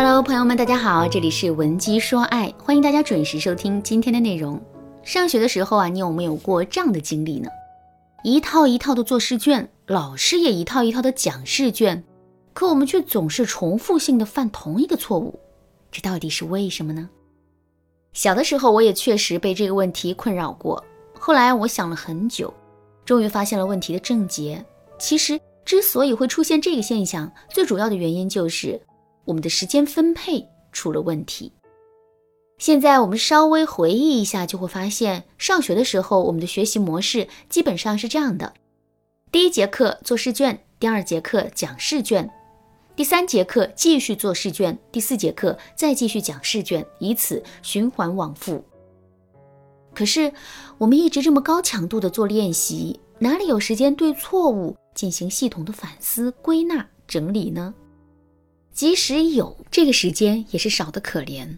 Hello，朋友们，大家好，这里是文姬说爱，欢迎大家准时收听今天的内容。上学的时候啊，你有没有过这样的经历呢？一套一套的做试卷，老师也一套一套的讲试卷，可我们却总是重复性的犯同一个错误，这到底是为什么呢？小的时候我也确实被这个问题困扰过，后来我想了很久，终于发现了问题的症结。其实之所以会出现这个现象，最主要的原因就是我们的时间分配出了问题。现在我们稍微回忆一下，就会发现，上学的时候我们的学习模式基本上是这样的：第一节课做试卷，第二节课讲试卷，第三节课继续做试卷，第四节课再继续讲试卷，以此循环往复。可是我们一直这么高强度的做练习，哪里有时间对错误进行系统的反思、归纳、整理呢？即使有这个时间，也是少得可怜。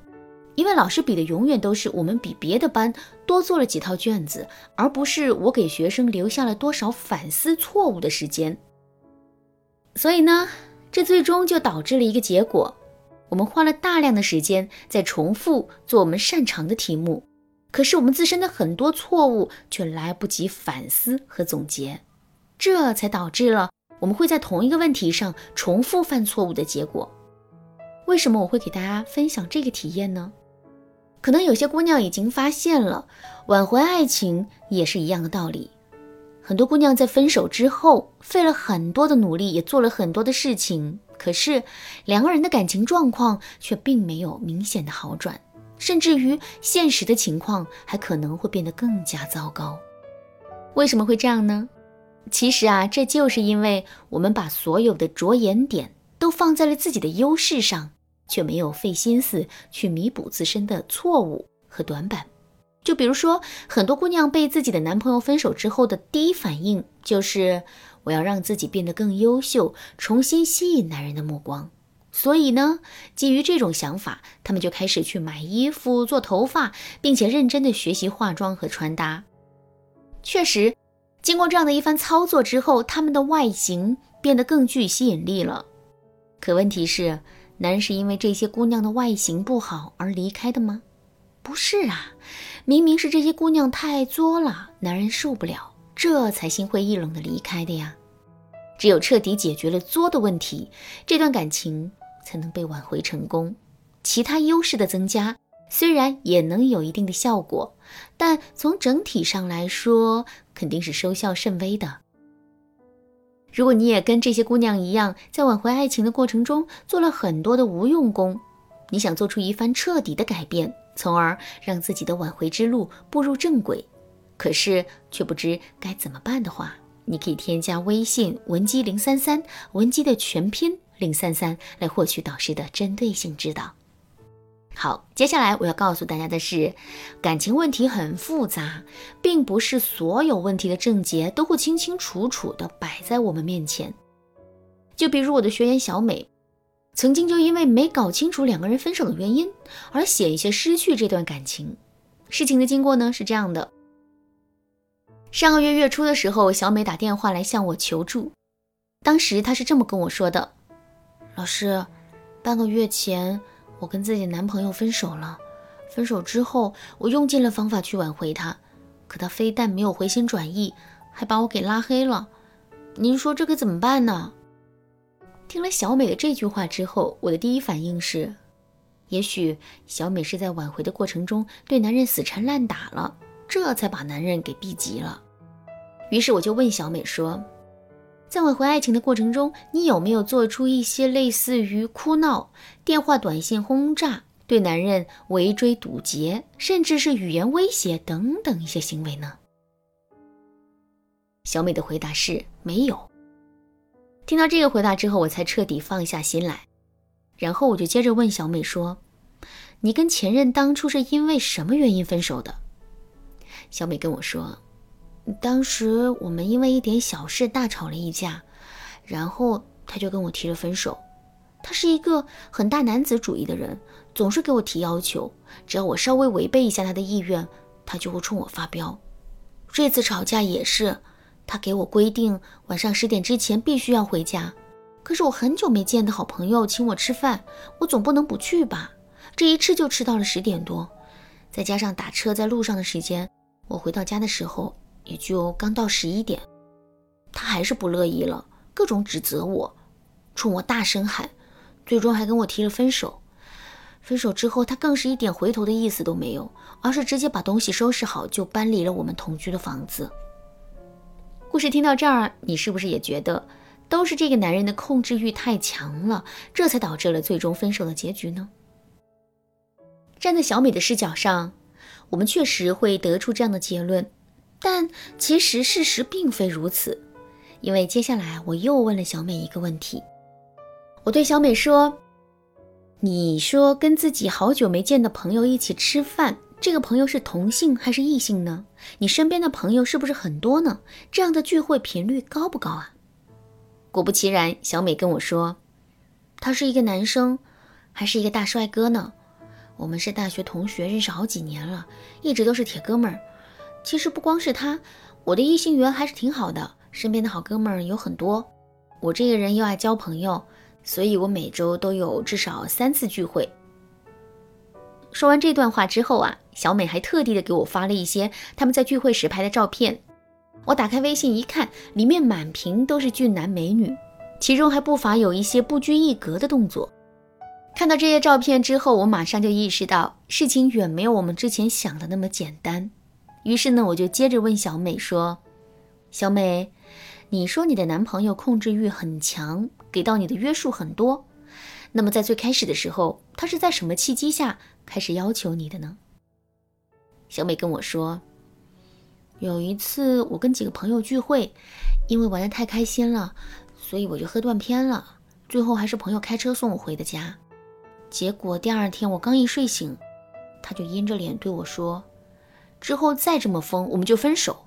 因为老师比的永远都是我们比别的班多做了几套卷子，而不是我给学生留下了多少反思错误的时间。所以呢，这最终就导致了一个结果：我们花了大量的时间在重复做我们擅长的题目，可是我们自身的很多错误却来不及反思和总结，这才导致了我们会在同一个问题上重复犯错误的结果。为什么我会给大家分享这个体验呢？可能有些姑娘已经发现了，挽回爱情也是一样的道理。很多姑娘在分手之后，费了很多的努力，也做了很多的事情，可是两个人的感情状况却并没有明显的好转，甚至于现实的情况还可能会变得更加糟糕。为什么会这样呢？其实啊，这就是因为我们把所有的着眼点都放在了自己的优势上。却没有费心思去弥补自身的错误和短板。就比如说，很多姑娘被自己的男朋友分手之后的第一反应就是我要让自己变得更优秀，重新吸引男人的目光。所以呢，基于这种想法，她们就开始去买衣服、做头发，并且认真的学习化妆和穿搭。确实，经过这样的一番操作之后，他们的外形变得更具吸引力了。可问题是，男人是因为这些姑娘的外形不好而离开的吗？不是啊，明明是这些姑娘太作了，男人受不了，这才心灰意冷的离开的呀。只有彻底解决了作的问题，这段感情才能被挽回成功。其他优势的增加虽然也能有一定的效果，但从整体上来说，肯定是收效甚微的。如果你也跟这些姑娘一样，在挽回爱情的过程中做了很多的无用功，你想做出一番彻底的改变，从而让自己的挽回之路步入正轨，可是却不知该怎么办的话，你可以添加微信文姬零三三，文姬的全拼零三三，来获取导师的针对性指导。好，接下来我要告诉大家的是，感情问题很复杂，并不是所有问题的症结都会清清楚楚的摆在我们面前。就比如我的学员小美，曾经就因为没搞清楚两个人分手的原因，而险些失去这段感情。事情的经过呢是这样的：上个月月初的时候，小美打电话来向我求助，当时她是这么跟我说的：“老师，半个月前。”我跟自己的男朋友分手了，分手之后，我用尽了方法去挽回他，可他非但没有回心转意，还把我给拉黑了。您说这可怎么办呢？听了小美的这句话之后，我的第一反应是，也许小美是在挽回的过程中对男人死缠烂打了，这才把男人给逼急了。于是我就问小美说。在挽回爱情的过程中，你有没有做出一些类似于哭闹、电话、短信轰炸、对男人围追堵截，甚至是语言威胁等等一些行为呢？小美的回答是没有。听到这个回答之后，我才彻底放下心来。然后我就接着问小美说：“你跟前任当初是因为什么原因分手的？”小美跟我说。当时我们因为一点小事大吵了一架，然后他就跟我提了分手。他是一个很大男子主义的人，总是给我提要求，只要我稍微违背一下他的意愿，他就会冲我发飙。这次吵架也是，他给我规定晚上十点之前必须要回家，可是我很久没见的好朋友请我吃饭，我总不能不去吧？这一吃就吃到了十点多，再加上打车在路上的时间，我回到家的时候也就刚到十一点。他还是不乐意了，各种指责我，冲我大声喊，最终还跟我提了分手。分手之后，他更是一点回头的意思都没有，而是直接把东西收拾好就搬离了我们同居的房子。故事听到这儿，你是不是也觉得都是这个男人的控制欲太强了，这才导致了最终分手的结局呢？站在小美的视角上，我们确实会得出这样的结论，但其实事实并非如此。因为接下来我又问了小美一个问题，我对小美说：“你说跟自己好久没见的朋友一起吃饭，这个朋友是同性还是异性呢？你身边的朋友是不是很多呢？这样的聚会频率高不高啊？”果不其然，小美跟我说：“他是一个男生，还是一个大帅哥呢。我们是大学同学，认识好几年了，一直都是铁哥们儿。其实不光是他，我的异性缘还是挺好的。”身边的好哥们儿有很多，我这个人又爱交朋友，所以我每周都有至少三次聚会。说完这段话之后啊，小美还特地的给我发了一些他们在聚会时拍的照片。我打开微信一看，里面满屏都是俊男美女，其中还不乏有一些不拘一格的动作。看到这些照片之后，我马上就意识到事情远没有我们之前想的那么简单。于是呢，我就接着问小美说：“小美。”你说你的男朋友控制欲很强，给到你的约束很多。那么在最开始的时候，他是在什么契机下开始要求你的呢？小美跟我说，有一次我跟几个朋友聚会，因为玩的太开心了，所以我就喝断片了。最后还是朋友开车送我回的家。结果第二天我刚一睡醒，他就阴着脸对我说：“之后再这么疯，我们就分手。”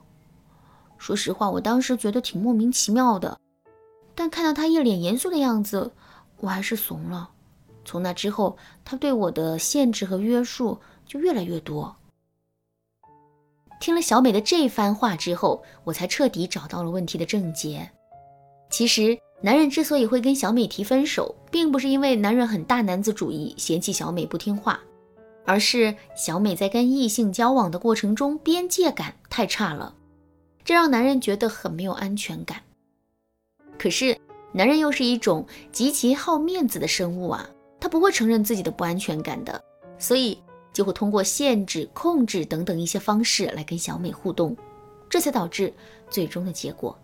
说实话，我当时觉得挺莫名其妙的，但看到他一脸严肃的样子，我还是怂了。从那之后，他对我的限制和约束就越来越多。听了小美的这番话之后，我才彻底找到了问题的症结。其实，男人之所以会跟小美提分手，并不是因为男人很大男子主义，嫌弃小美不听话，而是小美在跟异性交往的过程中边界感太差了。这让男人觉得很没有安全感。可是，男人又是一种极其好面子的生物啊，他不会承认自己的不安全感的，所以就会通过限制、控制等等一些方式来跟小美互动，这才导致最终的结果。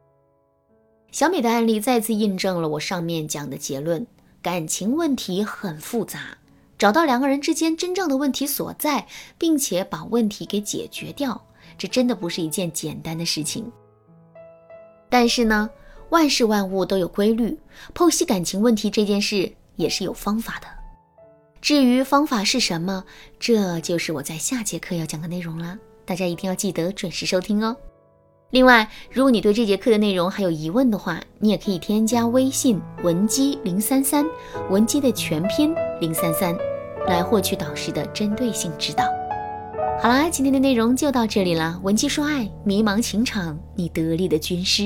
小美的案例再次印证了我上面讲的结论：感情问题很复杂，找到两个人之间真正的问题所在，并且把问题给解决掉。这真的不是一件简单的事情，但是呢，万事万物都有规律，剖析感情问题这件事也是有方法的。至于方法是什么，这就是我在下节课要讲的内容了，大家一定要记得准时收听哦。另外，如果你对这节课的内容还有疑问的话，你也可以添加微信文姬零三三，文姬的全拼零三三，来获取导师的针对性指导。好啦，今天的内容就到这里了。文姬说爱，迷茫情场，你得力的军师。